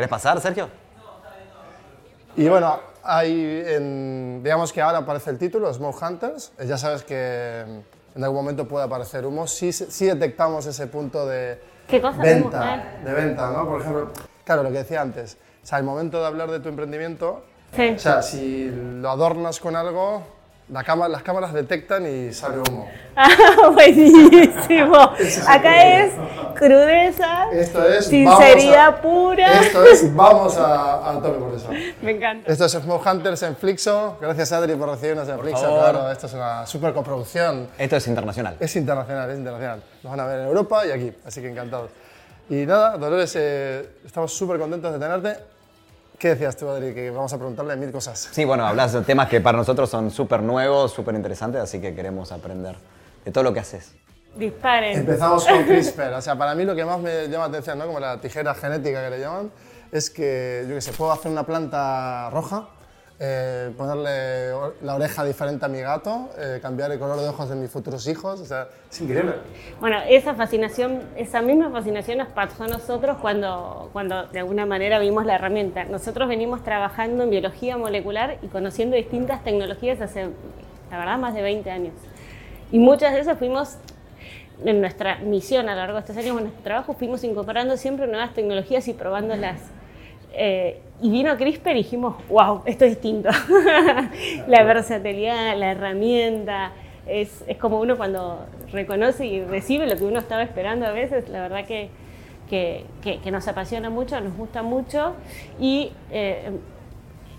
¿Querés pasar, Sergio? Y bueno, hay en- digamos que ahora aparece el título, Smoke Hunters. Eh, Ya sabes que mm, en algún momento puede aparecer humo. Sí, sí detectamos ese punto de ¿Qué cosa? venta, ¿Humo? de venta, ¿no? Por ejemplo, claro, lo que decía antes. O sea, el momento de hablar de tu emprendimiento, Sí. o sea, si lo adornas con algo, la cama- las cámaras detectan y sale humo. Ah, buenísimo. Acá es crudeza, Esto es sinceridad vamos a- pura. Esto es vamos a, a tope por eso. Me encanta. Esto es Smoke Hunters en Flixo. Gracias Adri por recibirnos en Flixo. favor. Claro, esto es una super coproducción. Esto es internacional. Es internacional, es internacional. Nos van a ver en Europa y aquí, así que encantados. Y nada, Dolores, eh, estamos súper contentos de tenerte. ¿Qué decías tú, Adri? Que vamos a preguntarle mil cosas. Sí, bueno, hablas de temas que para nosotros son súper nuevos, súper interesantes, así que queremos aprender de todo lo que haces. Disparen. Empezamos con CRISPR. O sea, para mí lo que más me llama la atención, ¿no? como la tijera genética que le llaman, es que, yo qué sé, puedo hacer una planta roja, eh, ponerle la oreja diferente a mi gato, eh, cambiar el color de ojos de mis futuros hijos. O sea, es increíble. Bueno, esa fascinación, esa misma fascinación nos pasó a nosotros cuando, cuando de alguna manera vimos la herramienta. Nosotros venimos trabajando en biología molecular y conociendo distintas tecnologías hace, la verdad, más de 20 años. Y muchas de esas fuimos, en nuestra misión a lo largo de estos años, en nuestro trabajo, fuimos incorporando siempre nuevas tecnologías y probándolas. Eh, y vino CRISPR y dijimos, wow, esto es distinto. la versatilidad, la herramienta, es, es como uno cuando reconoce y recibe lo que uno estaba esperando a veces, la verdad que, que, que- que nos apasiona mucho, nos gusta mucho. Y eh,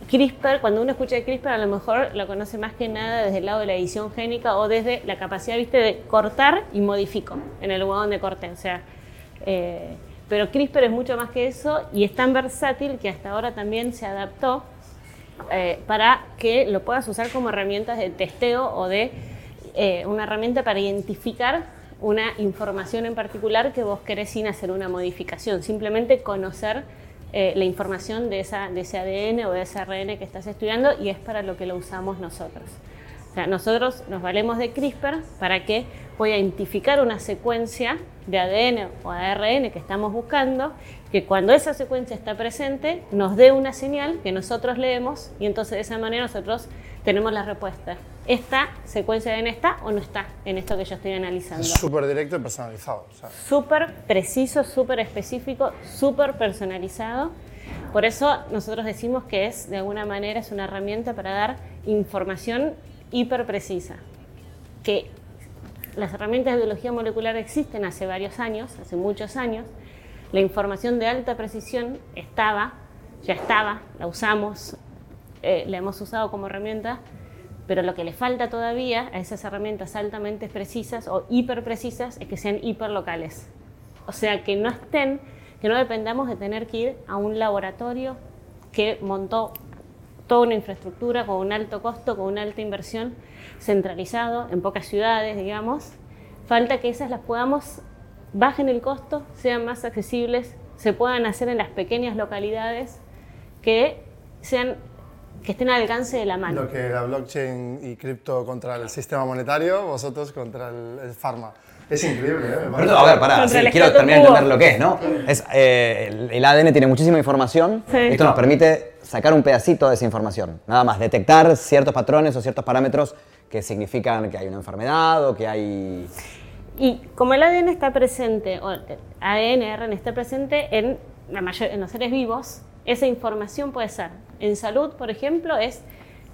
CRISPR, cuando uno escucha de CRISPR, a lo mejor lo conoce más que nada desde el lado de la edición génica o desde la capacidad, viste, de cortar y modifico en el lugar donde corté. O sea, eh, pero CRISPR es mucho más que eso y es tan versátil que hasta ahora también se adaptó eh, para que lo puedas usar como herramientas de testeo o de eh, una herramienta para identificar una información en particular que vos querés sin hacer una modificación, simplemente conocer eh, la información de, esa, de ese ADN o de ese ARN que estás estudiando y es para lo que lo usamos nosotros. O sea, nosotros nos valemos de CRISPR para que voy a identificar una secuencia de ADN o ARN que estamos buscando, que cuando esa secuencia está presente nos dé una señal que nosotros leemos y entonces de esa manera nosotros tenemos la respuesta. ¿Esta secuencia de ADN está o no está en esto que yo estoy analizando? Súper directo y personalizado. súper preciso, súper específico, súper personalizado. Por eso nosotros decimos que es, de alguna manera, es una herramienta para dar información hiper precisa. Que las herramientas de biología molecular existen hace varios años, hace muchos años. La información de alta precisión estaba, ya estaba, la usamos, eh, la hemos usado como herramienta, pero lo que le falta todavía a esas herramientas altamente precisas o hiper precisas es que sean hiperlocales. O sea, que no estén, que no dependamos de tener que ir a un laboratorio que montó toda una infraestructura con un alto costo, con una alta inversión, centralizado en pocas ciudades, digamos. Falta que esas las podamos, bajen el costo, sean más accesibles, se puedan hacer en las pequeñas localidades que sean que estén al alcance de la mano. Lo que la blockchain y cripto contra el sistema monetario, vosotros contra el, el pharma. Es increíble, ¿eh? Pero, a ver, pará, sí, quiero terminar de entender lo que es, ¿no? Es, eh, el, el ADN tiene muchísima información. Sí. Esto nos permite sacar un pedacito de esa información. Nada más, detectar ciertos patrones o ciertos parámetros que significan que hay una enfermedad o que hay... Y como el ADN está presente, o el ADN, ARN está presente en, la mayor, en los seres vivos, esa información puede ser. En salud, por ejemplo, es,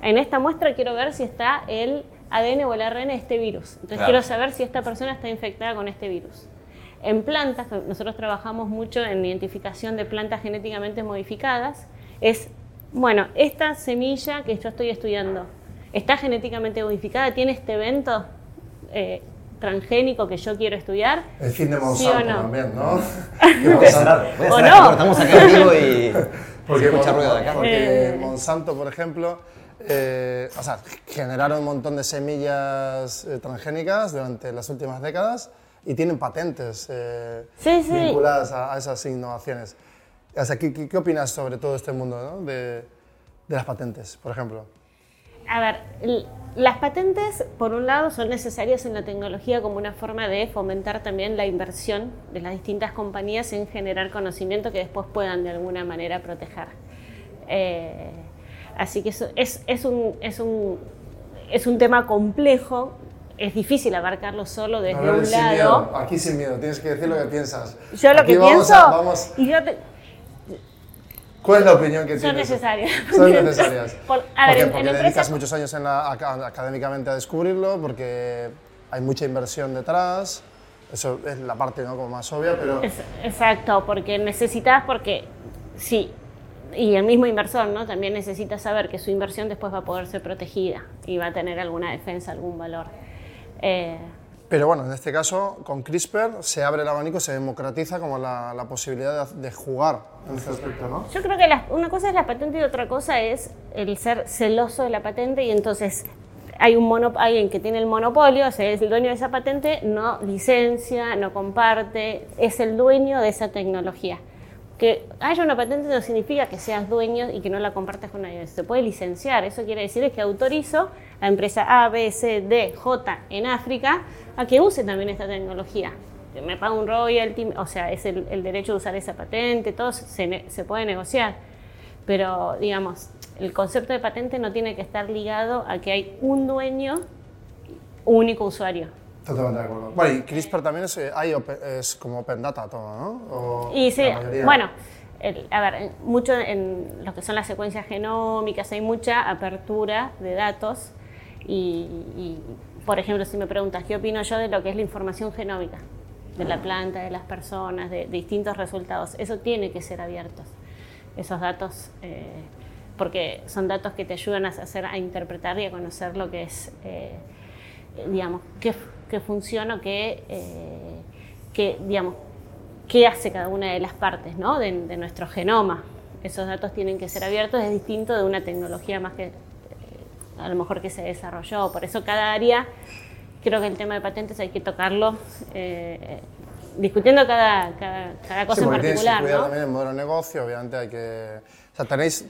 en esta muestra quiero ver si está el ADN o el ARN de este virus. Entonces Claro. quiero saber si esta persona está infectada con este virus. En plantas, nosotros trabajamos mucho en identificación de plantas genéticamente modificadas, es, bueno, esta semilla que yo estoy estudiando, ¿está genéticamente modificada? ¿Tiene este evento eh, transgénico que yo quiero estudiar? El fin de ¿Sí Monsanto no? también, ¿no? Que Voy a Monsanto- cerrar, voy a ¿O no? Cortamos acá en vivo y Porque, se escucha ruido de acá. porque Eh. Monsanto, por ejemplo, eh, o sea, generaron un montón de semillas eh, transgénicas durante las últimas décadas y tienen patentes eh, Sí, sí. vinculadas a, a esas innovaciones. O sea, ¿qué, qué, qué opinas sobre todo este mundo ¿no? de, de las patentes, por ejemplo? a ver, las patentes, por un lado, son necesarias en la tecnología como una forma de fomentar también la inversión de las distintas compañías en generar conocimiento que después puedan de alguna manera proteger. Eh, así que eso es, es, un, es, un, es un tema complejo es difícil abarcarlo solo desde un lado. Aquí sin miedo, tienes que decir lo que piensas. Yo lo que pienso. y yo ¿Cuál es la opinión que tienes? Son necesarias. Son necesarias. a ver, porque dedicas muchos años en la, académicamente a descubrirlo, porque hay mucha inversión detrás. Eso es la parte ¿no? como más obvia, pero... exacto, porque necesitas, porque sí, y el mismo inversor ¿no? también necesita saber que su inversión después va a poder ser protegida y va a tener alguna defensa, algún valor. Eh, pero bueno, en este caso, con CRISPR se abre el abanico, se democratiza como la, la posibilidad de, jugar en ese aspecto, ¿no? Yo creo que una cosa es la patente y otra cosa es el ser celoso de la patente y entonces hay un mono, alguien que tiene el monopolio, o sea, es el dueño de esa patente, no licencia, no comparte, es el dueño de esa tecnología. Que haya una patente no significa que seas dueño y que no la compartas con nadie. Se puede licenciar. Eso quiere decir que autorizo a empresa A, B, C, D, J en África a que use también esta tecnología. Me paga un royalty, o sea, es el, derecho de usar esa patente, todo se, se puede negociar. Pero, digamos, el concepto de patente no tiene que estar ligado a que hay un dueño, único usuario. Totalmente de acuerdo. Bueno, y CRISPR también es, eh, es como open data todo, ¿no? y sí, bueno, a ver, mucho en lo que son las secuencias genómicas hay mucha apertura de datos y, por ejemplo, si me preguntas qué opino yo de lo que es la información genómica, de la planta, de las personas, de, distintos resultados, eso tiene que ser abierto, esos datos, eh, porque son datos que te ayudan a hacer, a interpretar y a conocer lo que es, eh, digamos, qué que funciona, que, eh, que, digamos, qué hace cada una de las partes ¿no? de, nuestro genoma. Esos datos tienen que ser abiertos, es distinto de una tecnología más que eh, a lo mejor que se desarrolló. Por eso cada área, creo que el tema de patentes hay que tocarlo eh, discutiendo cada, cada, cosa en particular. ¿no? también el modelo de negocio, obviamente hay que... O sea, tenéis,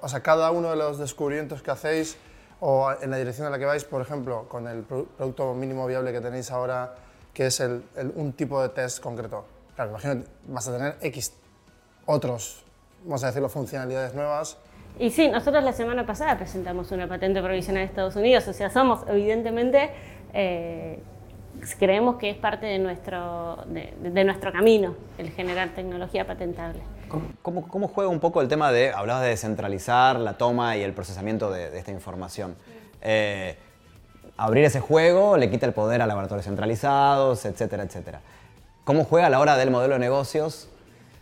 o sea, cada uno de los descubrimientos que hacéis o en la dirección en la que vais, por ejemplo, con el producto mínimo viable que tenéis ahora, que es el, un tipo de test concreto. Claro, imagino vas a tener X otros, vamos a decirlo, funcionalidades nuevas. Y sí, nosotros la semana pasada presentamos una patente provisional de Estados Unidos, o sea, somos evidentemente, eh, creemos que es parte de nuestro, de nuestro camino el generar tecnología patentable. ¿Cómo, ¿Cómo, juega un poco el tema de, hablabas de descentralizar la toma y el procesamiento de, esta información? Eh, abrir ese juego le quita el poder a laboratorios centralizados, etcétera, etcétera. ¿Cómo juega a la hora del modelo de negocios,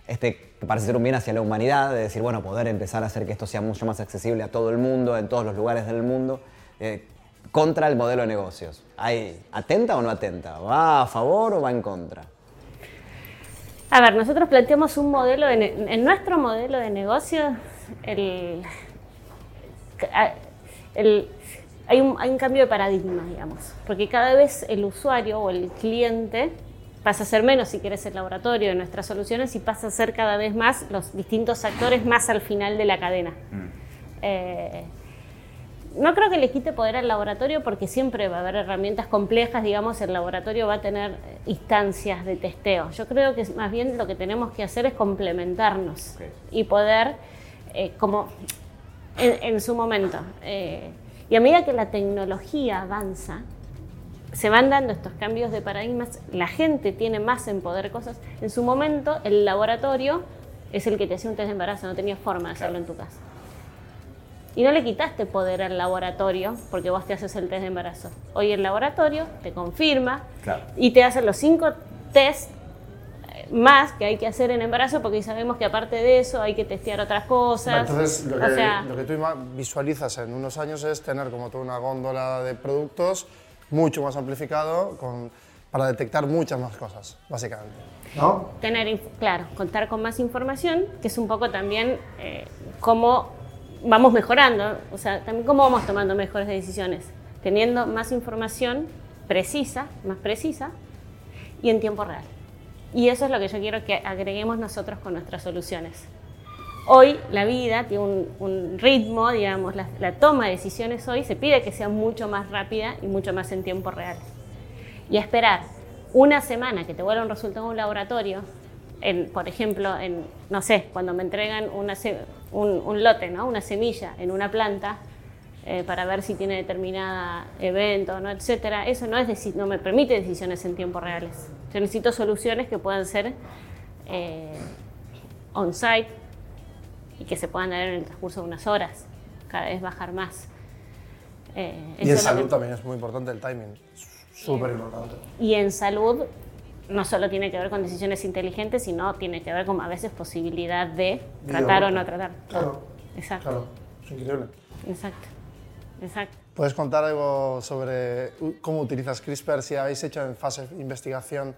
este que parece ser un bien hacia la humanidad, de decir, bueno, poder empezar a hacer que esto sea mucho más accesible a todo el mundo, en todos los lugares del mundo, eh, contra el modelo de negocios? ¿Hay, ¿Atenta o no atenta? ¿Va a favor o va en contra? A ver, nosotros planteamos un modelo, en nuestro modelo de negocio, el, hay, un, hay un cambio de paradigma, digamos, porque cada vez el usuario o el cliente pasa a ser menos, si quieres, el laboratorio de nuestras soluciones y pasa a ser cada vez más los distintos actores más al final de la cadena. Mm. Eh, no creo que le quite poder al laboratorio porque siempre va a haber herramientas complejas, digamos, el laboratorio va a tener instancias de testeo. Yo creo que más bien lo que tenemos que hacer es complementarnos y poder, eh, como en, su momento, eh, y a medida que la tecnología avanza, se van dando estos cambios de paradigmas, la gente tiene más en poder cosas. En su momento, el laboratorio es el que te hacía un test de embarazo, no tenía forma de hacerlo en tu casa y no le quitaste poder al laboratorio porque vos te haces el test de embarazo. Hoy el laboratorio te confirma y te hace los cinco test eh, más que hay que hacer en embarazo porque sabemos que aparte de eso hay que testear otras cosas. Entonces, lo que, lo que tú visualizas en unos años es tener como toda una góndola de productos mucho más amplificado con, para detectar muchas más cosas, básicamente. ¿No? Tener, claro, contar con más información, que es un poco también eh, cómo vamos mejorando, o sea, también cómo vamos tomando mejores decisiones, teniendo más información precisa, más precisa y en tiempo real. Y eso es lo que yo quiero que agreguemos nosotros con nuestras soluciones. hoy la vida tiene un, un ritmo, digamos, la, la, toma de decisiones hoy se pide que sea mucho más rápida y mucho más en tiempo real. Y esperar una semana que te vuelva un resultado en un laboratorio, en, por ejemplo, en, no sé, cuando me entregan una, un, un, lote, ¿no? una semilla en una planta, eh, para ver si tiene determinada evento, ¿no? etcétera, eso no, es no me permite decisiones en tiempo reales. Yo necesito soluciones que puedan ser eh, on-site y que se puedan dar en el transcurso de unas horas, cada vez bajar más. Eh, y en salud también es muy importante el timing, súper importante. Y en salud no solo tiene que ver con decisiones inteligentes, sino tiene que ver con a veces posibilidad de tratar o no tratar. Claro. Exacto. Claro, es increíble. Exacto. Exacto. ¿Puedes contar algo sobre cómo utilizas CRISPR? Si habéis hecho en fase de investigación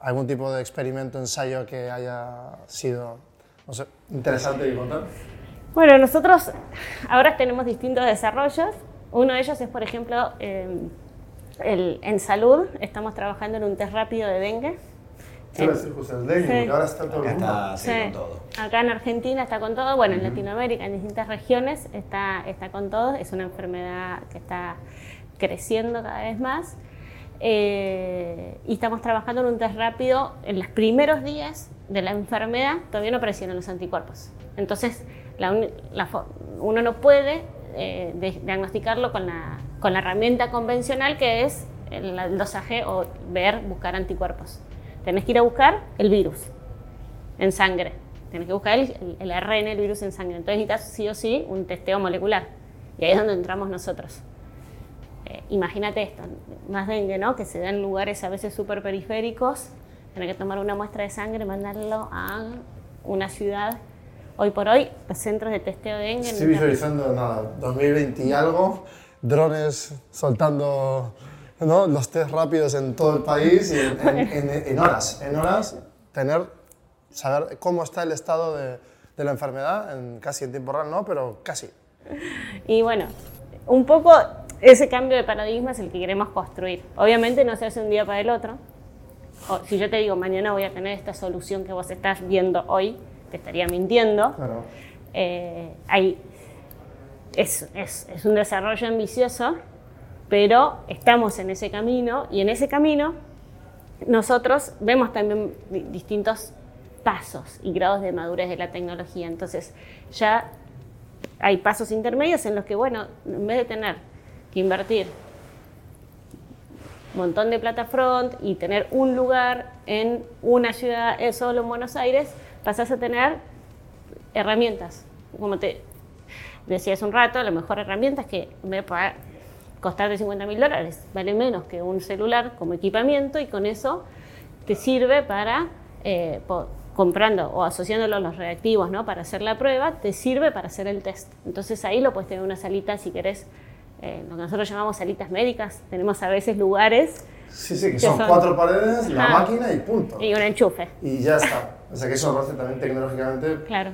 algún tipo de experimento, ensayo que haya sido no sé, interesante de contar. Bueno, nosotros ahora tenemos distintos desarrollos. Uno de ellos es, por ejemplo, em, el, en salud. Estamos trabajando en un test rápido de dengue. Sí, el dengue, ahora está todo está, sí, con todo. Acá en Argentina está con todo, bueno, en Latinoamérica, en distintas regiones, está, está con todo. Es una enfermedad que está creciendo cada vez más. Eh, y estamos trabajando en un test rápido en los primeros días de la enfermedad, todavía no aparecieron los anticuerpos. Entonces, uno no puede eh, diagnosticarlo con la, con la, herramienta convencional que es el, dosaje o ver, buscar anticuerpos. Tenés que ir a buscar el virus en sangre. Tenés que buscar el, el, el virus en sangre. Entonces necesitas sí o sí un testeo molecular. Y ahí es donde entramos nosotros. Eh, imagínate esto, más dengue, ¿no? Que se da en lugares a veces súper periféricos, tener que tomar una muestra de sangre, mandarlo a una ciudad. Hoy por hoy, los centros de testeo de dengue... Estoy visualizando, nada, 2020 y algo, drones soltando ¿no? los test rápidos en todo el país y en, horas, en horas tener, saber cómo está el estado de, de la enfermedad, en, casi en tiempo real, no, pero casi. Y bueno, un poco ese cambio de paradigma es el que queremos construir. Obviamente no se hace un día para el otro. O, si yo te digo, mañana voy a tener esta solución que vos estás viendo hoy, te estaría mintiendo. Claro. Eh, es, es, es un desarrollo ambicioso, pero estamos en ese camino y en ese camino nosotros vemos también distintos pasos y grados de madurez de la tecnología. Entonces, ya hay pasos intermedios en los que, bueno, en vez de tener que invertir un montón de plata front y tener un lugar en una ciudad, solo en Buenos Aires, pasás a tener herramientas. Como te decía hace un rato, la mejor herramienta es que me pueda costar de 50 mil dólares, vale menos que un celular como equipamiento y con eso te sirve para, eh, comprando o asociándolo a los reactivos ¿no? para hacer la prueba, te sirve para hacer el test. Entonces ahí lo puedes tener una salita si querés eh, lo que nosotros llamamos salitas médicas. Tenemos a veces lugares. Sí, sí, que, son, cuatro paredes, la máquina y punto. Y un enchufe. Y ya está. O sea que eso lo hace también tecnológicamente claro.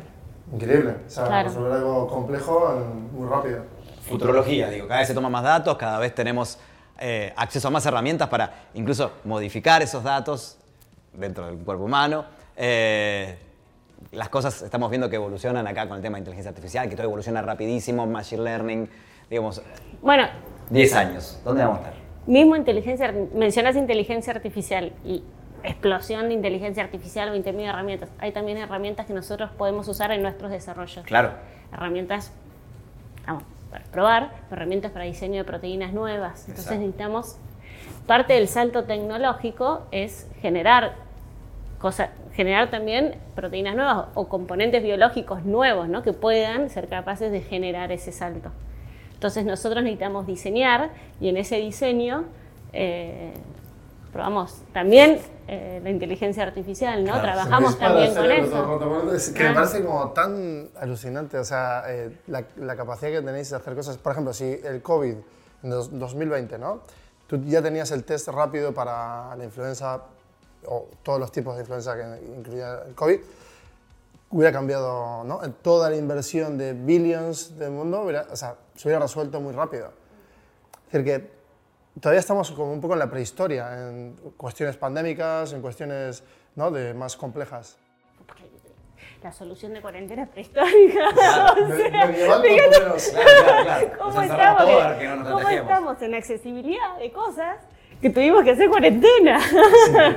increíble. O sea, resolver algo complejo muy rápido. Futurología, digo, cada vez se toman más datos, cada vez tenemos eh, acceso a más herramientas para incluso modificar esos datos dentro del cuerpo humano. Eh, las cosas estamos viendo que evolucionan acá con el tema de inteligencia artificial, que todo evoluciona rapidísimo, machine learning, digamos, bueno, 10 años, ¿dónde vamos a estar? Mismo inteligencia, mencionas inteligencia artificial y explosión de inteligencia artificial o intermedio de herramientas. Hay también herramientas que nosotros podemos usar en nuestros desarrollos. Claro. Herramientas, vamos, para probar, herramientas para diseño de proteínas nuevas. Entonces necesitamos, parte del salto tecnológico es generar cosas, generar también proteínas nuevas o componentes biológicos nuevos, ¿no? Que puedan ser capaces de generar ese salto. Entonces nosotros necesitamos diseñar y en ese diseño eh, probamos también eh, la inteligencia artificial, ¿no? Trabajamos también con eso. que me ah. parece como tan alucinante, o sea, eh, la, capacidad que tenéis de hacer cosas. Por ejemplo, si el COVID en 2020, ¿no? Tú ya tenías el test rápido para la influenza o todos los tipos de influenza que incluía el COVID hubiera cambiado, ¿no? Toda la inversión de billions del mundo, o sea, se hubiera resuelto muy rápido. Es decir, que todavía estamos como un poco en la prehistoria, en cuestiones pandémicas, en cuestiones ¿no? de más complejas. la solución de cuarentena prehistórica. O sea, lo menos. Claro. ¿Cómo, estamos, que- no cómo estamos en accesibilidad de cosas que tuvimos que hacer cuarentena?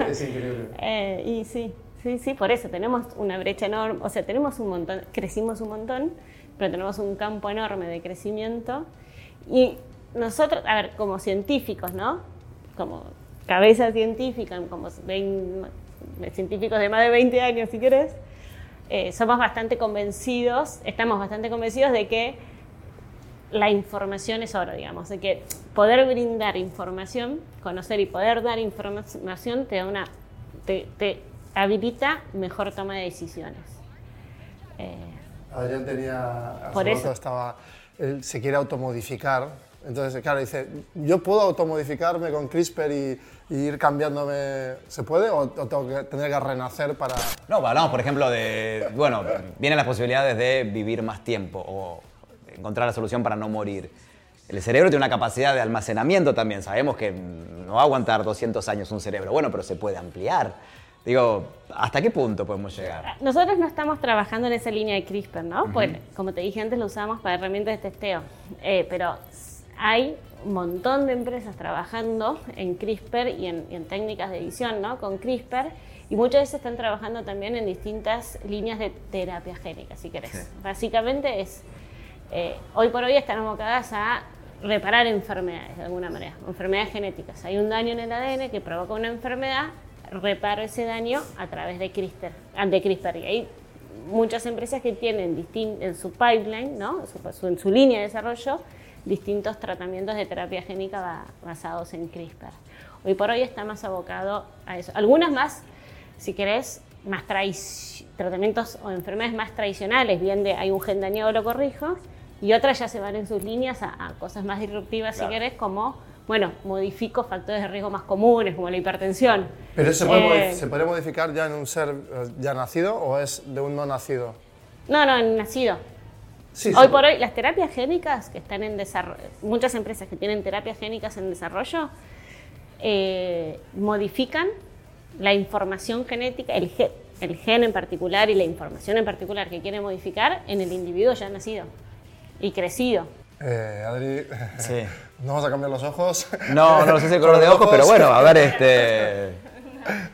Es increíble. Eh, y sí, sí, sí, por eso tenemos una brecha enorme, o sea, tenemos un montón, crecimos un montón, pero tenemos un campo enorme de crecimiento. Y nosotros, a ver, como científicos, ¿no? Como cabeza científica, como vein- científicos de más de 20 años, si querés, eh, somos bastante convencidos, estamos bastante convencidos de que la información es oro, digamos, de que poder brindar información, conocer y poder dar información te da una, te, te habilita mejor toma de decisiones. Eh, Adrián tenía, Por eso. estaba, él se quiere automodificar, entonces claro, dice, yo puedo automodificarme con CRISPR y, y ir cambiándome, ¿se puede o, o tengo que tener que renacer para...? No, hablamos, por ejemplo, de. Bueno, vienen las posibilidades de vivir más tiempo o encontrar la solución para no morir. El cerebro tiene una capacidad de almacenamiento también. Sabemos que no va a aguantar 200 años un cerebro. Bueno, pero se puede ampliar. Digo, ¿hasta qué punto podemos llegar? Nosotros no estamos trabajando en esa línea de CRISPR, ¿no? Porque, como te dije antes, lo usamos para herramientas de testeo. Eh, pero hay un montón de empresas trabajando en CRISPR y en, y en técnicas de edición, ¿no? Con CRISPR. Y muchas veces están trabajando también en distintas líneas de terapia génica, si querés. Básicamente es, eh, hoy por hoy están abocadas a reparar enfermedades de alguna manera, enfermedades genéticas. Hay un daño en el ADN que provoca una enfermedad, reparo ese daño a través de CRISPR. ah, De CRISPR. Y hay muchas empresas que tienen en su pipeline, ¿no? en, su, su- en su línea de desarrollo, distintos tratamientos de terapia génica ba- basados en CRISPR. Hoy por hoy está más abocado a eso. Algunas más, si querés, más tratamientos o enfermedades más tradicionales, bien de hay un gen dañado, lo corrijo, y otras ya se van en sus líneas a, a cosas más disruptivas, Claro. si querés, como, bueno, modifico factores de riesgo más comunes, como la hipertensión. ¿Pero eso se puede, Eh, modi- se puede modificar ya en un ser eh, ya nacido o es de un no nacido? No, no, en nacido. Sí, Hoy por hoy, las terapias génicas que están en desarrollo, muchas empresas que tienen terapias génicas en desarrollo, eh, modifican la información genética, el gen, el gen en particular y la información en particular que quieren modificar en el individuo ya nacido y crecido. Eh, Adri, Sí. ¿no vamos a cambiar los ojos? No, no sé si el color de ojos, pero bueno, a ver, este.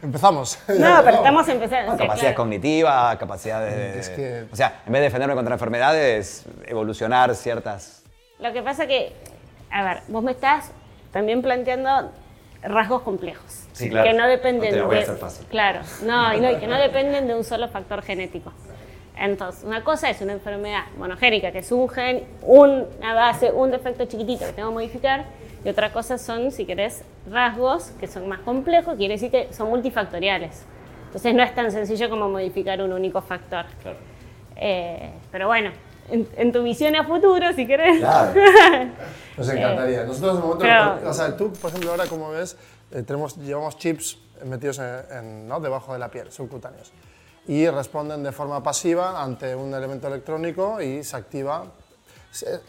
Empezamos. No, pero estamos empezando. o sea, Capacidades claro. cognitivas, capacidades de. Es que- O sea, en vez de defenderme contra enfermedades, evolucionar ciertas. Lo que pasa que, a ver, vos me estás también planteando rasgos complejos. Sí, claro. Que no dependen No te la voy a de. hacer fácil. Claro, no, y no, y que no dependen de un solo factor genético. Entonces, una cosa es una enfermedad monogénica, que es un gen, una base, un defecto chiquitito que tengo que modificar, y otra cosa son, si querés, rasgos que son más complejos, quiere decir que son multifactoriales. Entonces, no es tan sencillo como modificar un único factor. Eh, pero bueno, en, en tu visión a futuro, si querés. Nos encantaría. Nosotros en el momento, pero- o sea, tú, por ejemplo, ahora como ves, eh, tenemos, llevamos chips metidos en, en, ¿no? debajo de la piel, subcutáneos, y responden de forma pasiva ante un elemento electrónico y se activa.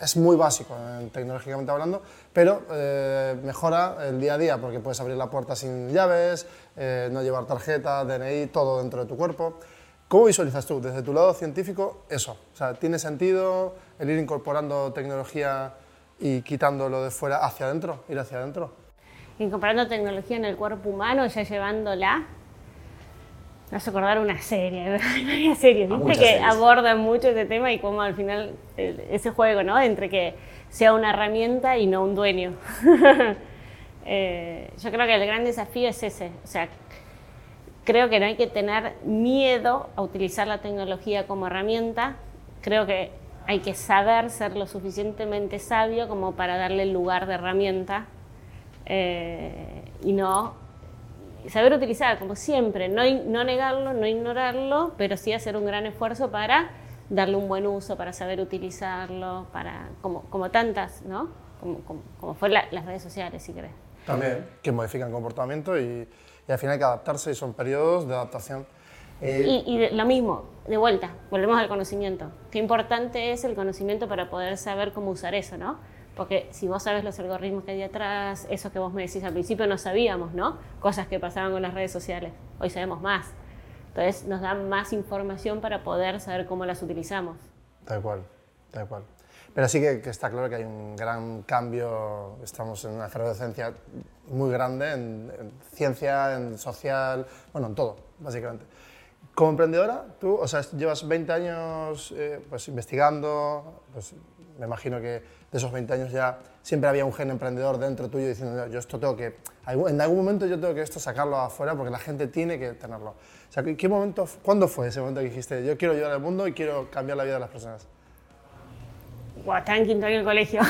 Es, muy básico, eh, tecnológicamente hablando, pero eh, mejora el día a día porque puedes abrir la puerta sin llaves, eh, no llevar tarjeta, DNI, todo dentro de tu cuerpo. ¿Cómo visualizas tú, desde tu lado científico, eso? O sea, ¿tiene sentido el ir incorporando tecnología y quitándolo de fuera hacia adentro, ir hacia adentro? incorporando tecnología en el cuerpo humano, ya llevándola. Me hace acordar una serie, varias series, ¿viste? muchas Que series. abordan mucho ese tema y cómo al final eh, ese juego, ¿no? Entre que sea una herramienta y no un dueño. Eh, yo creo que el gran desafío es ese. O sea, creo que no hay que tener miedo a utilizar la tecnología como herramienta. Creo que hay que saber ser lo suficientemente sabio como para darle el lugar de herramienta eh, y no saber utilizar, como siempre, no, no negarlo, no ignorarlo, pero sí hacer un gran esfuerzo para darle un buen uso, para saber utilizarlo, para como, como tantas, ¿no? Como, como, como fue la- las redes sociales, si querés. También. Que modifican comportamiento y, y al final hay que adaptarse y son periodos de adaptación. Eh, Y, y de- lo mismo, de vuelta, volvemos al conocimiento. Qué importante es el conocimiento para poder saber cómo usar eso, ¿no? Porque si vos sabes los algoritmos que hay detrás, eso que vos me decís al principio no sabíamos, ¿no? Cosas que pasaban con las redes sociales. Hoy sabemos más. Entonces nos da más información para poder saber cómo las utilizamos. Tal cual, tal cual. Pero sí que, que está claro que hay un gran cambio, estamos en una efervescencia muy grande en, en ciencia, en social, bueno, en todo, básicamente. Como emprendedora, tú, o sea, llevas 20 años eh, pues, investigando, pues, me imagino que de esos 20 años ya siempre había un gen emprendedor dentro tuyo diciendo, yo esto tengo que, en algún momento yo tengo que esto sacarlo afuera porque la gente tiene que tenerlo. O sea, ¿qué momento, cuándo fue ese momento que dijiste, yo quiero ayudar al mundo y quiero cambiar la vida de las personas? Guau, estaba en quinto año del colegio.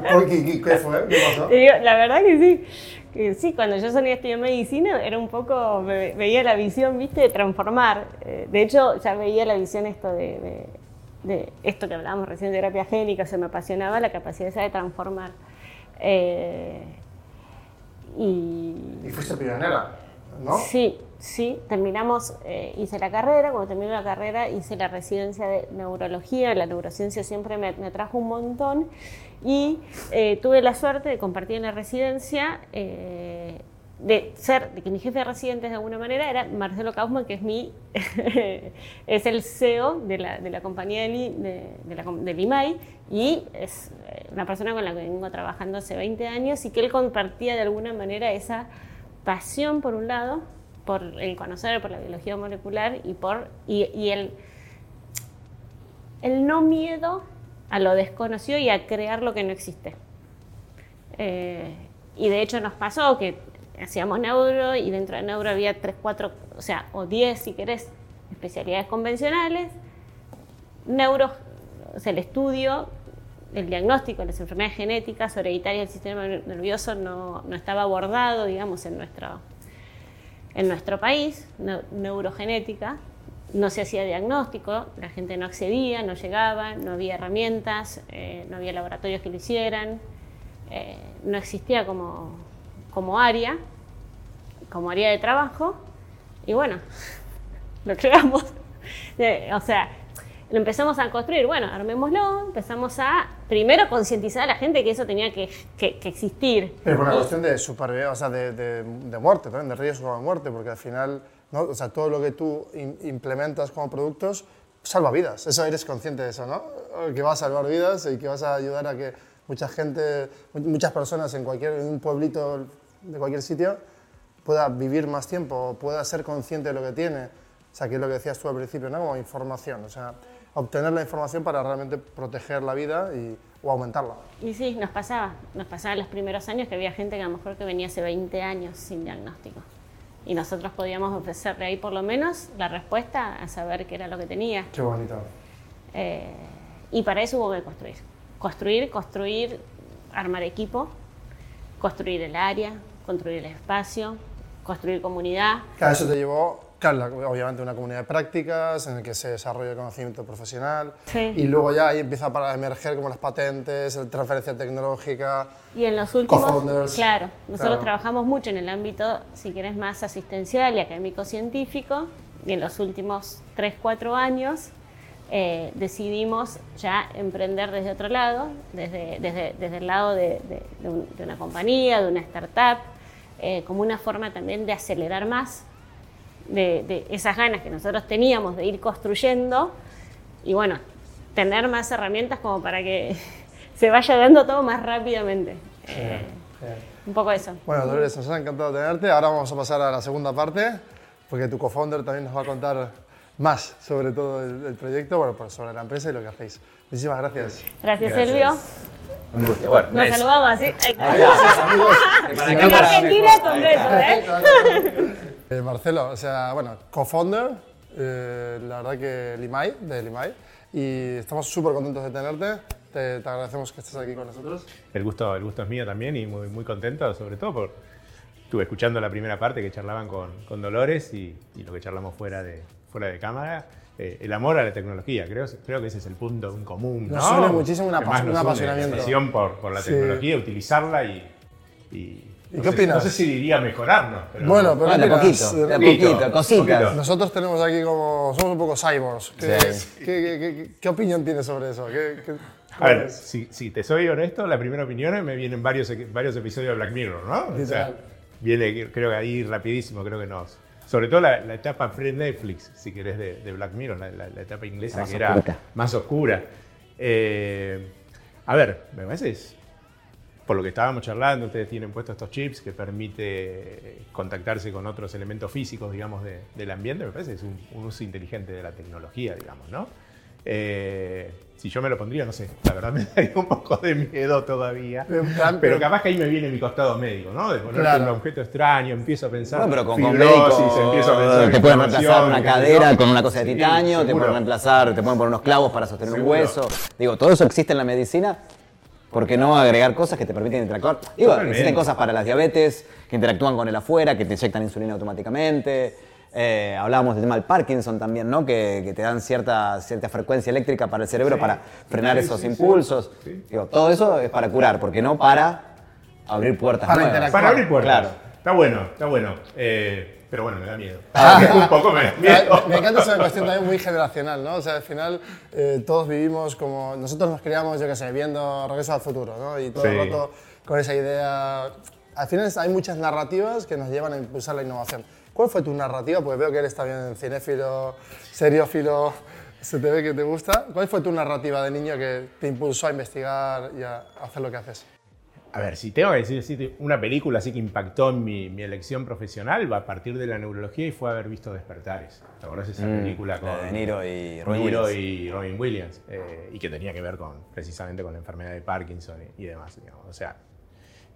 ¿Por qué? ¿Qué fue? ¿Qué pasó? Digo, la verdad que sí. Que sí, cuando yo salí a estudiar medicina era un poco, veía la visión, viste, de transformar. Eh, De hecho, ya veía la visión esto de, de- de esto que hablábamos recién de terapia génica, o sea, me apasionaba la capacidad esa de transformar. Eh, y Y fuiste pionera, ¿no? Sí, sí, terminamos, eh, hice la carrera, cuando terminé la carrera hice la residencia de neurología, la neurociencia siempre me, me atrajo un montón y eh, tuve la suerte de compartir en la residencia, de ser, de que mi jefe de residentes de alguna manera era Marcelo Kaufman, que es mi, es el CEO de la, de la compañía de, de la del IMAI y es eh, una persona con la que vengo trabajando hace 20 años y que él compartía de alguna manera esa pasión por un lado, por el conocer, por la biología molecular y por y, y el, el no miedo a lo desconocido y a crear lo que no existe. Eh, y de hecho nos pasó que hacíamos neuro y dentro de neuro había tres, cuatro, o sea, o diez si querés, especialidades convencionales. Neuro, el estudio, el diagnóstico las enfermedades genéticas hereditarias del sistema nervioso no, no estaba abordado, digamos, en nuestro, en nuestro país, neu- neurogenética. No se hacía diagnóstico, la gente no accedía, no llegaba, no había herramientas, eh, no había laboratorios que lo hicieran, eh, no existía como, como área, como área de trabajo, y bueno, lo creamos. O sea, lo empezamos a construir, bueno, armémoslo, empezamos a primero concientizar a la gente que eso tenía que, que- que existir. Pero por una cuestión de supervivencia, o sea, de, de, de muerte también, de riesgo de muerte, porque al final, ¿no? o sea, todo lo que tú in- implementas como productos salva vidas. Eso eres consciente de eso, ¿no? Que va a salvar vidas y que vas a ayudar a que mucha gente, mu- muchas personas en cualquier en un pueblito de cualquier sitio pueda vivir más tiempo, pueda ser consciente de lo que tiene. O sea, que es lo que decías tú al principio, ¿no? Como información, o sea, obtener la información para realmente proteger la vida y, o aumentarla. Y sí, nos pasaba, nos pasaba en los primeros años que había gente que a lo mejor que venía hace 20 años sin diagnóstico. Y nosotros podíamos ofrecerle ahí por lo menos la respuesta a saber qué era lo que tenía. Qué bonito. Eh, y para eso hubo que construir. Construir, construir, armar equipo, construir el área, construir el espacio, construir comunidad. Claro, eso te llevó, claro, la- obviamente una comunidad de prácticas en el que se desarrolla el conocimiento profesional Sí. y luego ya ahí empieza para emerger como las patentes, la transferencia tecnológica. Y en los últimos, claro, nosotros Claro. trabajamos mucho en el ámbito, si querés, más asistencial y académico-científico, y en los últimos 3, 4 años eh, decidimos ya emprender desde otro lado, desde, desde, desde el lado de, de- de un- de una compañía, de una startup, eh, como una forma también de acelerar más de, de esas ganas que nosotros teníamos de ir construyendo y bueno, tener más herramientas como para que se vaya dando todo más rápidamente. Eh, un poco eso. Bueno, Dolores, nos ha encantado tenerte. Ahora vamos a pasar a la segunda parte, porque tu co-founder también nos va a contar más sobre todo el, el proyecto, bueno, pues sobre la empresa y lo que hacéis. Muchísimas gracias. Gracias, Gracias. Silvio. Bueno, Nos es- saludamos así. Para En acá, para- Argentina con besos, ¿eh? Eh, Marcelo, o sea, bueno, co-founder, eh, la verdad que Limay, de Limay, y estamos súper contentos de tenerte. Te, te agradecemos que estés aquí con nosotros. El gusto, el gusto es mío también y muy, muy contento, sobre todo por. Estuve escuchando la primera parte que charlaban con, con Dolores y, y lo que charlamos fuera de, fuera de cámara. Eh, el amor a la tecnología, creo, creo que ese es el punto en común. Nos ¿no? une muchísimo una pas- un apasionamiento. La pasión por, por la Sí. tecnología, utilizarla y. y ¿Y no qué sé- opinas? No sé si diría mejorarnos. Pero Bueno, pero Bueno, poquito, s- de poquito, poquito, cositas. poquito. Nosotros tenemos aquí como, somos un poco cyborgs. ¿Qué, Sí. qué, qué- qué- qué opinión tienes sobre eso? ¿Qué, qué- A ver, si, si te soy honesto, la primera opinión es me vienen varios, varios episodios de Black Mirror, ¿no? O sea, viene, creo que ahí rapidísimo, creo que nos, sobre todo la, la etapa pre-Netflix, si querés, de, de Black Mirror, la, la- la etapa inglesa que era más oscura. Eh, a ver, me parece, es- por lo que estábamos charlando, ustedes tienen puestos estos chips que permite eh, contactarse con otros elementos físicos, digamos, de- del ambiente, me parece que es un, un uso inteligente de la tecnología, digamos, ¿no? Eh, si yo me lo pondría, no sé, la verdad me daría un poco de miedo todavía. Pero, capaz que ahí me viene mi costado médico, ¿no? De ponerte Claro. un objeto extraño, empiezo a pensar. Bueno, pero con, con fibrosis, médicos empiezo a pensar te en pueden reemplazar una cadera con una cosa de Sí, titanio, te pueden reemplazar, te pueden poner unos clavos para sostener un hueso. Digo, todo eso existe en la medicina. ¿Por qué no agregar cosas que te permiten interactuar? Digo, Totalmente. existen cosas para las diabetes que interactúan con el afuera, que te inyectan insulina automáticamente. Eh, hablábamos del tema del Parkinson también, ¿no? Que, que te dan cierta, cierta frecuencia eléctrica para el cerebro Sí. para frenar Sí, esos sí, impulsos. Sí. Digo, todo eso es para curar, porque no para abrir puertas Para nuevas. Para abrir puertas. Claro. Está bueno, está bueno. Eh, pero bueno, me da miedo. Ah. un poco me da miedo. Me encanta esa cuestión también muy generacional, ¿no? O sea, al final eh, todos vivimos como... Nosotros nos criamos, yo qué sé, viendo Regreso al Futuro, ¿no? Y todo Sí. el rato con esa idea... Al final hay muchas narrativas que nos llevan a impulsar la innovación. ¿Cuál fue tu narrativa? Porque veo que eres también cinéfilo, seriófilo, se te ve que te gusta. ¿Cuál fue tu narrativa de niño que te impulsó a investigar y a hacer lo que haces? A ver, si tengo que decir, una película así que impactó en mi, mi elección profesional, va a partir de la neurología y fue haber visto Despertares. ¿Te acuerdas de esa película con Mm, de De Niro y De Robin Niro Williams. y Robin Williams? eh, y que tenía que ver con, precisamente con la enfermedad de Parkinson y, y demás. digamos. O sea,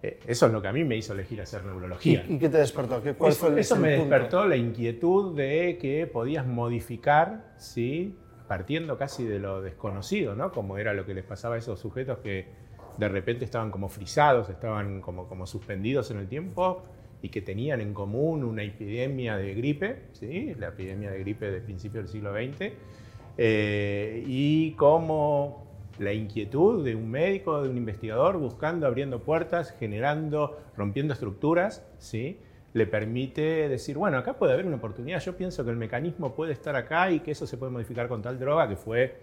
eso es lo que a mí me hizo elegir hacer neurología. ¿Y qué te despertó? ¿Qué, ¿Cuál Eso, fue el, eso el me punto? despertó la inquietud de que podías modificar, ¿sí? partiendo casi de lo desconocido, ¿no? como era lo que les pasaba a esos sujetos que de repente estaban como frisados, estaban como, como suspendidos en el tiempo y que tenían en común una epidemia de gripe, ¿sí? la epidemia de gripe del principio del siglo XX, eh, y como la inquietud de un médico, de un investigador, buscando, abriendo puertas, generando, rompiendo estructuras, ¿sí? le permite decir, bueno, acá puede haber una oportunidad, yo pienso que el mecanismo puede estar acá y que eso se puede modificar con tal droga que fue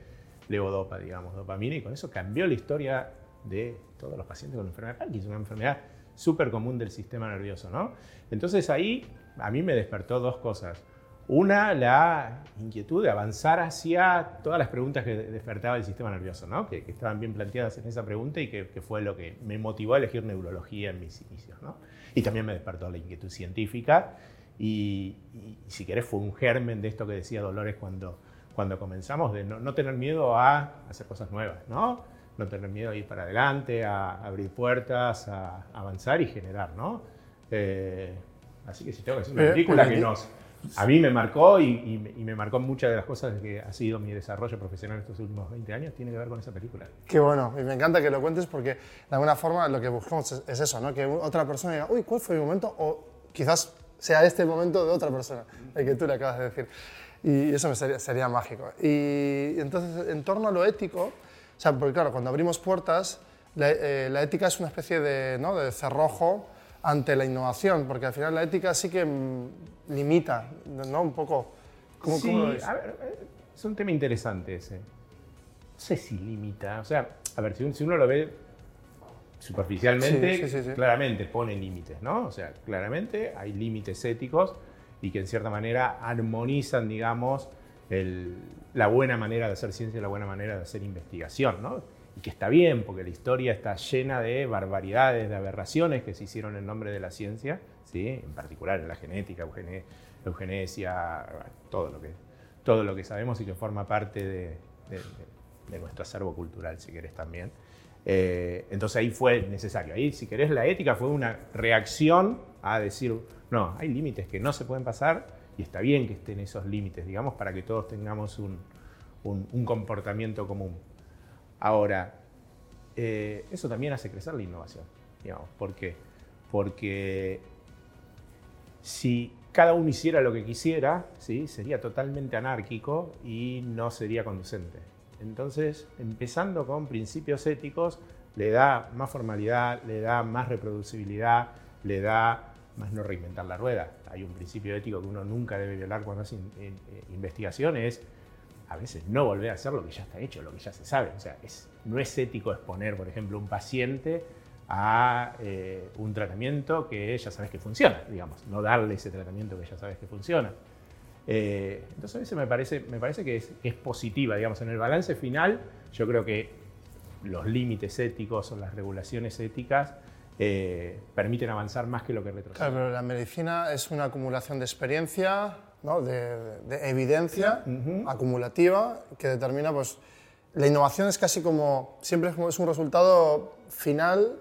levodopa, digamos, dopamina, y con eso cambió la historia de todos los pacientes con enfermedad de Parkinson, una enfermedad súper común del sistema nervioso, ¿no? Entonces ahí a mí me despertó dos cosas. Una, la inquietud de avanzar hacia todas las preguntas que despertaba el sistema nervioso, ¿no? que, que estaban bien planteadas en esa pregunta y que, que fue lo que me motivó a elegir neurología en mis inicios. ¿no? Y también me despertó la inquietud científica y, y, si querés fue un germen de esto que decía Dolores cuando, cuando comenzamos, de no, no tener miedo a hacer cosas nuevas, ¿no? no tener miedo a ir para adelante, a abrir puertas, a avanzar y generar. ¿no? Eh, así que si tengo que decir una Pero- película pero que nos a mí me marcó y, me- marcó muchas de las cosas que ha sido mi desarrollo profesional estos últimos 20 años, tiene que ver con esa película. Qué bueno, y me encanta que lo cuentes porque de alguna forma lo que buscamos es, es eso, ¿no? Que otra persona diga, uy, ¿cuál fue mi momento? O quizás sea este momento de otra persona, el que tú le acabas de decir. Y eso me sería, sería mágico. Y entonces, en torno a lo ético, o sea, porque claro, cuando abrimos puertas, la, eh, ética es una especie de, ¿no? de cerrojo ante la innovación, porque al final la ética sí que mm, limita, ¿no? Un poco. ¿Cómo, sí, cómo lo ves? a ver, eh, es un tema interesante ese. No sé si limita, o sea, a ver, si uno, si uno lo ve superficialmente, Sí, sí, sí, sí. claramente pone límites, ¿no? O sea, claramente hay límites éticos y que en cierta manera armonizan, digamos, el- la buena manera de hacer ciencia y la buena manera de hacer investigación, ¿no? Y que está bien, porque la historia está llena de barbaridades, de aberraciones que se hicieron en nombre de la ciencia, ¿sí? en particular en la genética, eugene- eugenesia, todo lo, que, todo lo que sabemos y que forma parte de, de- de nuestro acervo cultural, si querés también. Eh, entonces ahí fue necesario. Ahí, si querés, la ética fue una reacción a decir, no, hay límites que no se pueden pasar y está bien que estén esos límites, digamos, para que todos tengamos un, un- un comportamiento común. Ahora, eh, eso también hace crecer la innovación. ¿Por qué? Porque si cada uno hiciera lo que quisiera, ¿sí? sería totalmente anárquico y no sería conducente. Entonces, empezando con principios éticos, le da más formalidad, le da más reproducibilidad, le da más no reinventar la rueda. Hay un principio ético que uno nunca debe violar cuando hace eh, investigación, es a veces no volver a hacer lo que ya está hecho, lo que ya se sabe. O sea, es- no es ético exponer, por ejemplo, un paciente a eh, un tratamiento que ya sabes que funciona, digamos, no darle ese tratamiento que ya sabes que funciona. Eh, entonces, eso me parece, me parece que es, es positiva, digamos, en el balance final, yo creo que los límites éticos o las regulaciones éticas eh, permiten avanzar más que lo que retrocede. Claro, pero la medicina es una acumulación de experiencia, ¿no? de, de evidencia acumulativa que determina, pues, la innovación es casi como, siempre es un resultado final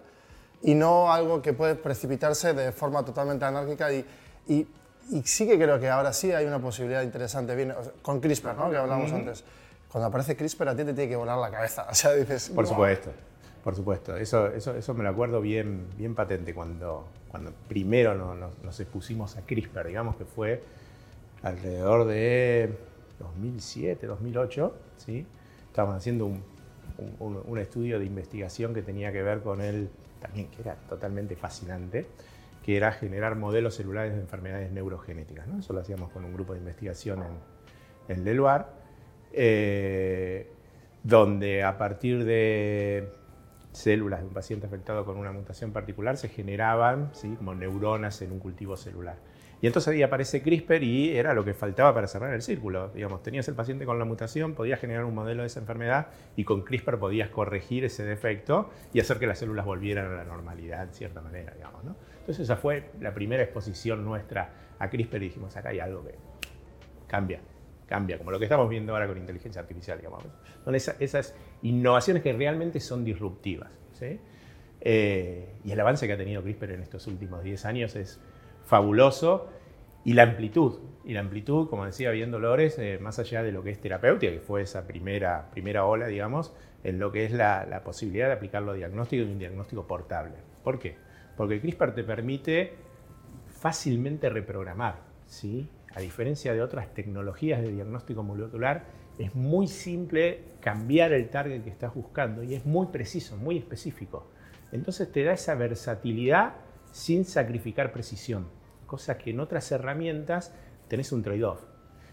y no algo que puede precipitarse de forma totalmente anárquica y, y, y sí que creo que ahora sí hay una posibilidad interesante, bien, con CRISPR, ¿no? que hablábamos antes. Cuando aparece CRISPR a ti te tiene que volar la cabeza, o sea, dices... Por "Wow". supuesto, por supuesto. Eso, eso, eso me lo acuerdo bien, bien patente cuando, cuando primero no- no- nos expusimos a CRISPR, digamos que fue alrededor de 2007, 2008, ¿sí? Estábamos haciendo un, estudio de investigación que tenía que ver con él, también que era totalmente fascinante, que era generar modelos celulares de enfermedades neurogenéticas. Eso lo hacíamos con un grupo de investigación en, en Leluar, eh, donde a partir de células de un paciente afectado con una mutación particular se generaban ¿sí? como neuronas en un cultivo celular. Y entonces ahí aparece CRISPR y era lo que faltaba para cerrar el círculo. Digamos, tenías el paciente con la mutación, podías generar un modelo de esa enfermedad y con CRISPR podías corregir ese defecto y hacer que las células volvieran a la normalidad en cierta manera, digamos. ¿no? Entonces esa fue la primera exposición nuestra a CRISPR y dijimos, acá hay algo que cambia, cambia, como lo que estamos viendo ahora con inteligencia artificial, digamos. Son esa- esas innovaciones que realmente son disruptivas. ¿sí? Eh, y el avance que ha tenido CRISPR en estos últimos 10 años es fabuloso. Y la amplitud, y la amplitud, como decía bien Dolores, eh, más allá de lo que es terapéutica, que fue esa primera, primera ola, digamos, en lo que es la, la posibilidad de aplicarlo a diagnóstico y un diagnóstico portable. ¿Por qué? Porque CRISPR te permite fácilmente reprogramar, ¿sí? A diferencia de otras tecnologías de diagnóstico molecular, es muy simple cambiar el target que estás buscando y es muy preciso, muy específico. Entonces te da esa versatilidad sin sacrificar precisión, cosa que en otras herramientas tenés un trade-off.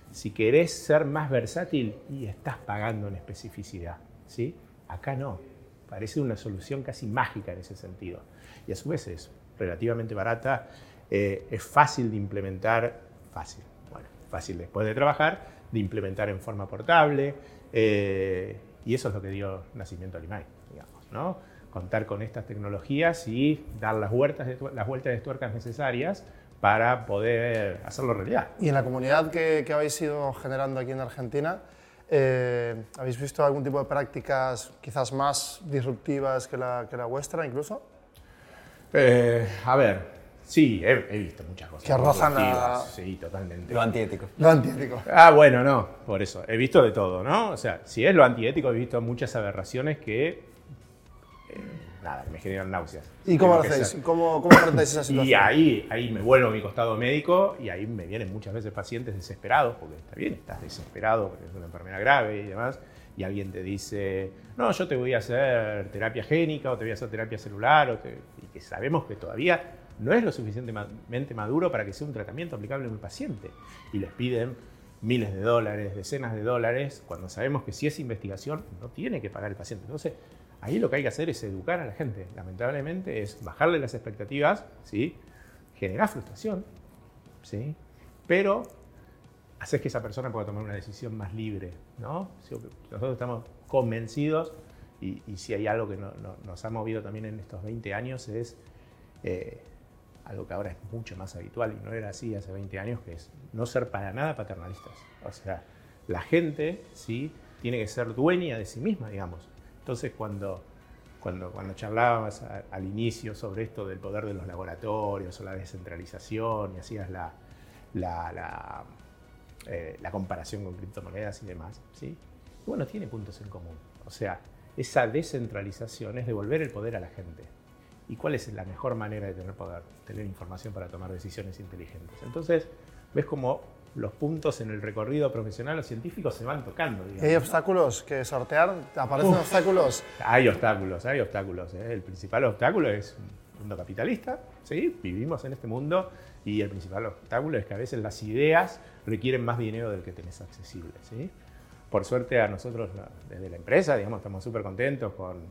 Si querés ser más versátil y estás pagando en especificidad, ¿sí? Acá no. Parece una solución casi mágica en ese sentido. Y a su vez es relativamente barata, eh, es fácil de implementar, fácil, bueno, fácil después de trabajar, de implementar en forma portable, eh, y eso es lo que dio nacimiento a Limay, digamos, ¿no? Contar con estas tecnologías y dar las de, las vueltas de tuercas necesarias para poder hacerlo realidad. Y en la comunidad que, que habéis ido generando aquí en Argentina, eh, ¿habéis visto algún tipo de prácticas quizás más disruptivas que la, que la vuestra incluso? Eh, a ver, sí, he, he visto muchas cosas. Que rozan la- Sí, totalmente. Lo antiético. Lo antiético. Ah, bueno, no, por eso. He visto de todo, ¿no? O sea, si es lo antiético, he visto muchas aberraciones que. eh, nada, me generan náuseas. ¿Y cómo lo hacéis? ¿Cómo, cómo enfrentáis esa situación? Y ahí, ahí me vuelvo a mi costado médico y ahí me vienen muchas veces pacientes desesperados, porque está bien, estás desesperado, porque es una enfermedad grave y demás, y alguien te dice, no, yo te voy a hacer terapia génica o te voy a hacer terapia celular, o te- y que sabemos que todavía no es lo suficientemente maduro para que sea un tratamiento aplicable en un paciente. Y les piden miles de dólares, decenas de dólares, cuando sabemos que si es investigación no tiene que pagar el paciente. Entonces, ahí lo que hay que hacer es educar a la gente. Lamentablemente es bajarle las expectativas, ¿sí? generar frustración, ¿sí? pero hacer que esa persona pueda tomar una decisión más libre. ¿no? Nosotros estamos convencidos, y, y si hay algo que no- no- nos ha movido también en estos 20 años, es eh, algo que ahora es mucho más habitual y no era así hace 20 años, que es no ser para nada paternalistas. O sea, la gente sí tiene que ser dueña de sí misma, digamos. Entonces, cuando, cuando, cuando charlábamos a- al inicio sobre esto del poder de los laboratorios o la descentralización y hacías la, la, eh, la comparación con criptomonedas y demás, ¿sí? Bueno, tiene puntos en común. O sea, esa descentralización es devolver el poder a la gente. ¿Y cuál es la mejor manera de tener poder? Tener información para tomar decisiones inteligentes. Entonces, ves como los puntos en el recorrido profesional o científico se van tocando. digamos, ¿Y hay ¿no? obstáculos que sortear? ¿Aparecen obstáculos? Hay obstáculos, hay obstáculos. ¿eh? El principal obstáculo es un mundo capitalista, ¿sí? Vivimos en este mundo y el principal obstáculo es que a veces las ideas requieren más dinero del que tenés accesible, ¿sí? Por suerte a nosotros desde la empresa, digamos, estamos súper contentos con,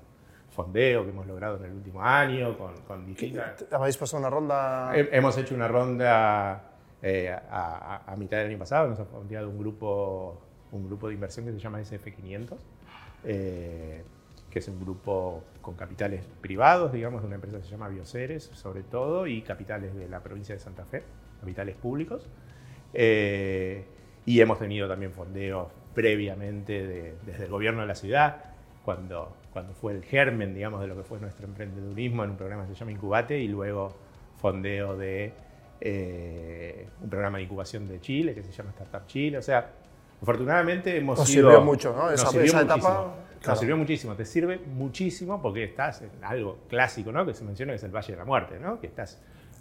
fondeo que hemos logrado en el último año, con, con distintas... ¿Habéis pasado una ronda? He- Hemos hecho una ronda eh, a, a- mitad del año pasado, nos ha fondeado un grupo, un grupo de inversión que se llama SF500, eh, que es un grupo con capitales privados, digamos, de una empresa que se llama Bioceres, sobre todo, y capitales de la provincia de Santa Fe, capitales públicos. Eh, y hemos tenido también fondeos previamente de- desde el gobierno de la ciudad, cuando, cuando fue el germen, digamos, de lo que fue nuestro emprendedurismo en un programa que se llama Incubate, y luego fondeo de eh, un programa de incubación de Chile que se llama Startup Chile. O sea, afortunadamente hemos Os sido... sirvió mucho, ¿no? nos Esa- sirvió esa etapa, muchísimo. claro. Nos sirvió muchísimo, te sirve muchísimo porque estás en algo clásico, ¿no? Que se menciona que es el Valle de la Muerte, ¿no? Que estás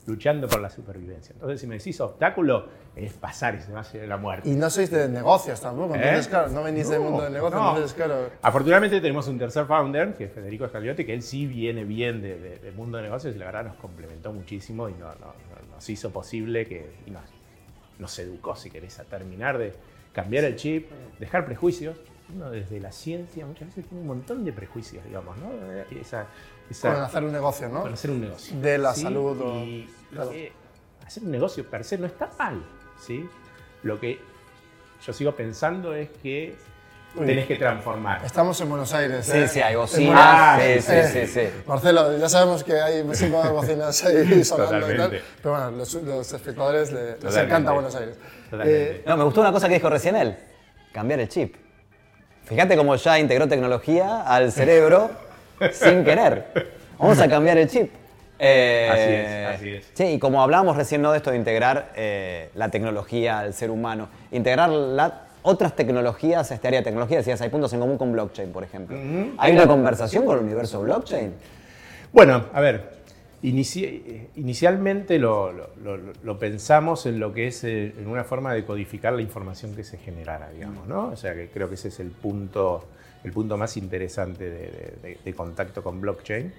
luchando por la supervivencia. Entonces, si me decís obstáculo, es pasar ese Valle de la Muerte. Y no sois de negocios tampoco, entonces, ¿Eh? claro, no venís del No, mundo del negocio, no. entonces, claro. Afortunadamente tenemos un tercer founder, que es Federico Escaliote, que él sí viene bien de- de- del mundo de negocios y la verdad nos complementó muchísimo y no- no- nos hizo posible que, y nos, nos educó, si querés, a terminar de cambiar el chip, dejar prejuicios. Uno desde la ciencia muchas veces tiene un montón de prejuicios, digamos, ¿no? Esa, esa- Con hacer un negocio, ¿no? para hacer un negocio. De la ¿sí? salud o- Y claro. hacer un negocio per se no está mal, ¿sí? Lo que yo sigo pensando es que. Tenés que transformar. Estamos en Buenos Aires. Sí, ¿eh? sí, hay bocinas. Ah, sí, Buenos- sí, eh, sí, sí. Marcelo, ya sabemos que hay cinco bocinas ahí sonando y tal, pero bueno, los, los espectadores le- les encanta Buenos Aires. Eh, No, me gustó una cosa que dijo recién él, cambiar el chip. Fíjate cómo ya integró tecnología al cerebro sin querer. Vamos a cambiar el chip. Eh, Así es, así es. Sí, y como hablábamos recién ¿no? de esto de integrar eh, la tecnología al ser humano, integrar la- otras tecnologías a este área de tecnología, decías, hay puntos en común con blockchain, por ejemplo. ¿Hay una conversación con el universo blockchain? Bueno, a ver, inici- inicialmente lo, lo- lo- lo pensamos en lo que es eh, en una forma de codificar la información que se generara, digamos, ¿no? O sea, que creo que ese es el punto, el punto más interesante de, de- de- de contacto con blockchain,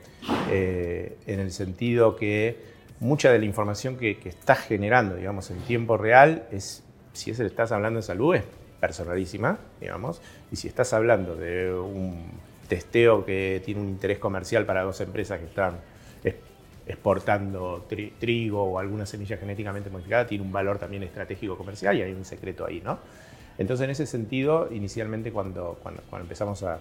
eh, en el sentido que mucha de la información que, que estás generando, digamos, en tiempo real, es, si es el estás hablando de salud, es personalísima, digamos, y si estás hablando de un testeo que tiene un interés comercial para dos empresas que están es- exportando tri- trigo o alguna semilla genéticamente modificada, tiene un valor también estratégico comercial y hay un secreto ahí, ¿no? Entonces, en ese sentido, inicialmente cuando, cuando, cuando empezamos a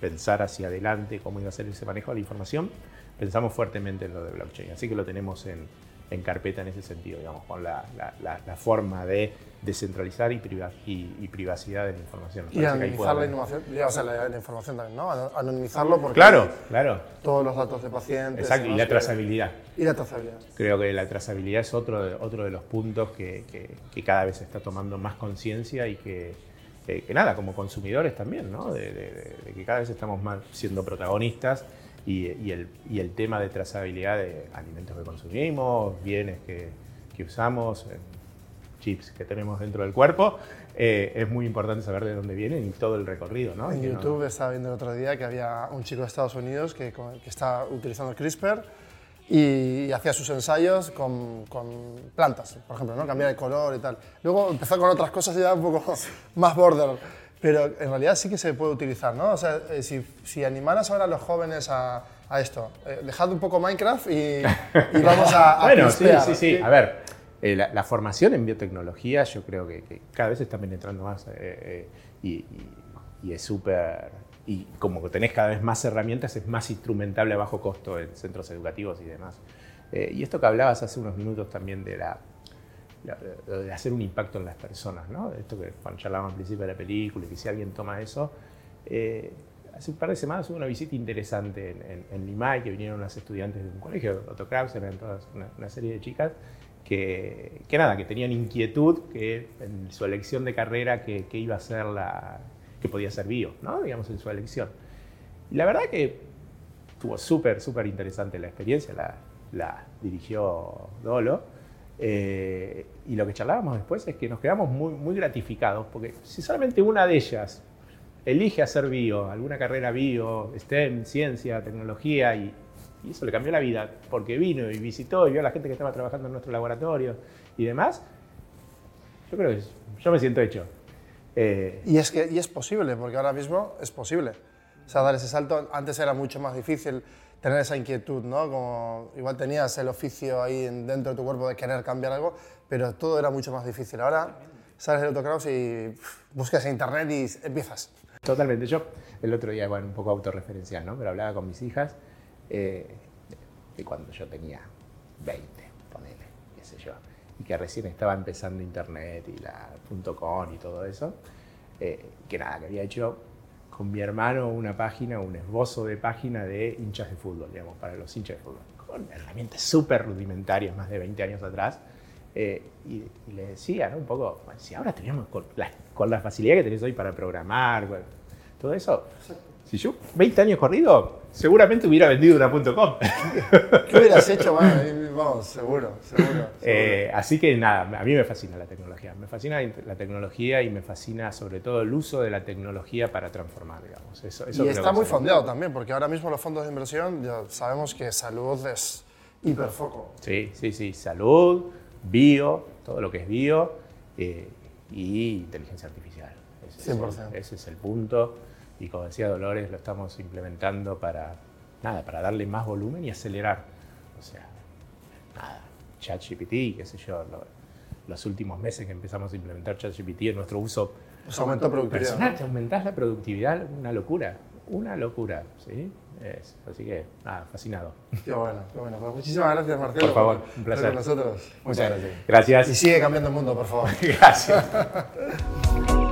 pensar hacia adelante cómo iba a ser ese manejo de la información, pensamos fuertemente en lo de blockchain. Así que lo tenemos en, en carpeta en ese sentido, digamos, con la, la- la- la forma de descentralizar y, priva- y- y privacidad de la información. Nos y anonimizar la, innovación, ya, o sea, la, la información también, ¿no? Ano- Anonimizarlo porque Claro, claro. todos los datos de pacientes. Exacto, y la trazabilidad. Y la trazabilidad. Creo que la trazabilidad es otro de, otro de los puntos que, que- que cada vez se está tomando más conciencia y que, que- que nada, como consumidores también, ¿no? De, de- de- de que cada vez estamos más siendo protagonistas y, y el, y el tema de trazabilidad de alimentos que consumimos, bienes que, que usamos, eh, chips que tenemos dentro del cuerpo, eh, es muy importante saber de dónde vienen y todo el recorrido, ¿no? En Y que no- YouTube estaba viendo el otro día que había un chico de Estados Unidos que, que está utilizando CRISPR y, y hacía sus ensayos con, con plantas, por ejemplo, ¿no? cambiar el color y tal. Luego empezó con otras cosas ya un poco más border, pero en realidad sí que se puede utilizar. ¿no? O sea, eh, si, si animaras ahora a los jóvenes a, a esto, eh, dejad un poco Minecraft y, y vamos a, a Bueno, sí, sí, sí. A ver, eh, la, la formación en biotecnología yo creo que, que cada vez está penetrando más eh, eh, y, y- y es súper... Y como que tenés cada vez más herramientas, es más instrumentable a bajo costo en centros educativos y demás. Eh, y esto que hablabas hace unos minutos también de la- de hacer un impacto en las personas, ¿no? Esto que charlábamos al principio de la película, que si alguien toma eso, eh, hace un par de semanas hubo una visita interesante en, en, en Limay, que vinieron unas estudiantes de un colegio, Otto Krauser, eran todas una, una serie de chicas, que, que nada, que tenían inquietud que en su elección de carrera que, que iba a ser la, que podía ser bio, ¿no? Digamos, en su elección. Y la verdad que estuvo súper, súper interesante la experiencia, la, la dirigió Dolo. Eh, y lo que charlábamos después es que nos quedamos muy, muy gratificados, porque si solamente una de ellas elige hacer bio, alguna carrera bio, STEM, ciencia, tecnología, y, y eso le cambió la vida, porque vino y visitó y vio a la gente que estaba trabajando en nuestro laboratorio y demás, yo creo que yo me siento hecho. Eh, Y es que y es posible, porque ahora mismo es posible. o sea, dar ese salto. Antes era mucho más difícil tener esa inquietud, ¿no? Como igual tenías el oficio ahí en- dentro de tu cuerpo de querer cambiar algo, pero todo era mucho más difícil. Ahora sales del autocross y buscas en internet y empiezas. Totalmente. Yo el otro día, bueno, un poco autorreferencial, ¿no? Pero hablaba con mis hijas eh, de cuando yo tenía 20, ponele, qué sé yo, y que recién estaba empezando internet y la .com y todo eso, eh, que nada, que había hecho con mi hermano una página, un esbozo de página de hinchas de fútbol, digamos, para los hinchas de fútbol, con herramientas súper rudimentarias más de 20 años atrás. Eh, y, y le decía, ¿no? Un poco, bueno, si ahora teníamos con la, con la facilidad que tenés hoy para programar, bueno, todo eso, si yo 20 años corrido, seguramente hubiera vendido una .com. ¿Qué hubieras hecho? Ahí vamos, seguro, seguro. seguro. Eh, así que nada, a mí me fascina la tecnología. Me fascina la tecnología y me fascina sobre todo el uso de la tecnología para transformar, digamos. Eso, eso y está muy fondeado también, porque ahora mismo los fondos de inversión ya sabemos que salud es hiperfoco. Sí, sí, sí. Salud, bio, todo lo que es bio eh, y inteligencia artificial. Ese, es el- 100%. ese es el punto. Y como decía Dolores, lo estamos implementando para, nada, para darle más volumen y acelerar. O sea, nada, ChatGPT, qué sé yo, lo- los últimos meses que empezamos a implementar ChatGPT en nuestro uso Pues aumentó productividad. personal, te aumentás la productividad, una locura, una locura, ¿sí? Es- así que, nada, fascinado. Qué bueno, qué bueno. Pues muchísimas gracias, Marcelo. Por favor, un placer. Con nosotros. Muchas gracias. Gracias. Y sigue cambiando el mundo, por favor. Gracias.